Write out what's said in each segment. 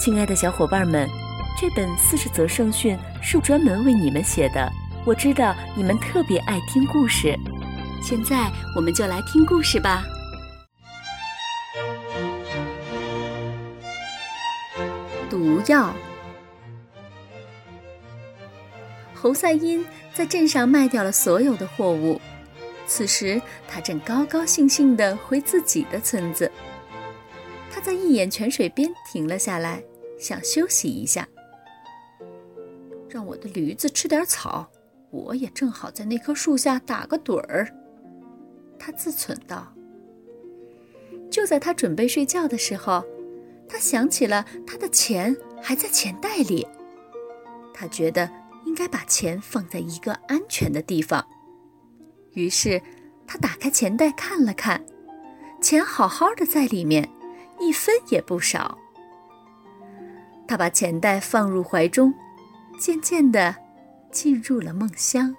亲爱的小伙伴们，这本四十则圣训是专门为你们写的。我知道你们特别爱听故事，现在我们就来听故事吧。毒药。侯赛因在镇上卖掉了所有的货物，此时他正高高兴兴地回自己的村子。他在一眼泉水边停了下来。想休息一下，让我的驴子吃点草，我也正好在那棵树下打个盹儿。他自忖道。就在他准备睡觉的时候，他想起了他的钱还在钱袋里，他觉得应该把钱放在一个安全的地方。于是，他打开钱袋看了看，钱好好的在里面，一分也不少。他把钱袋放入怀中，渐渐地进入了梦乡。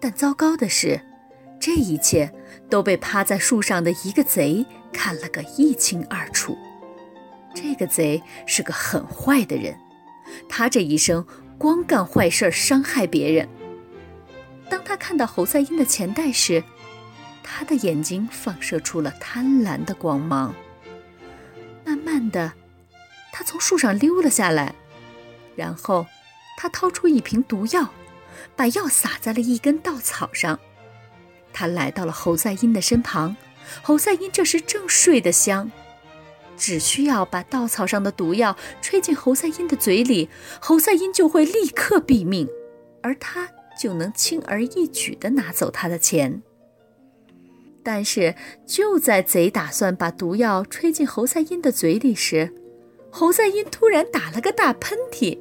但糟糕的是，这一切都被趴在树上的一个贼看了个一清二楚。这个贼是个很坏的人，他这一生光干坏事儿，伤害别人。当他看到侯赛因的钱袋时，他的眼睛放射出了贪婪的光芒。慢慢的。他从树上溜了下来，然后他掏出一瓶毒药，把药撒在了一根稻草上。他来到了侯赛因的身旁，侯赛因这时正睡得香，只需要把稻草上的毒药吹进侯赛因的嘴里，侯赛因就会立刻毙命，而他就能轻而易举地拿走他的钱。但是就在贼打算把毒药吹进侯赛因的嘴里时，侯赛因突然打了个大喷嚏，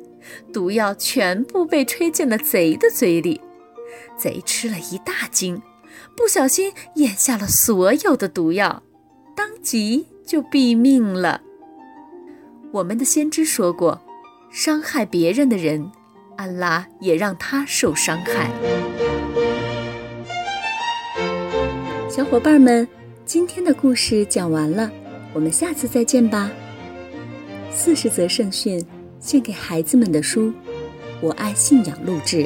毒药全部被吹进了贼的嘴里。贼吃了一大惊，不小心咽下了所有的毒药，当即就毙命了。我们的先知说过，伤害别人的人，安拉也让他受伤害。小伙伴们，今天的故事讲完了，我们下次再见吧。四十则圣训，献给孩子们的书，我爱信仰录制。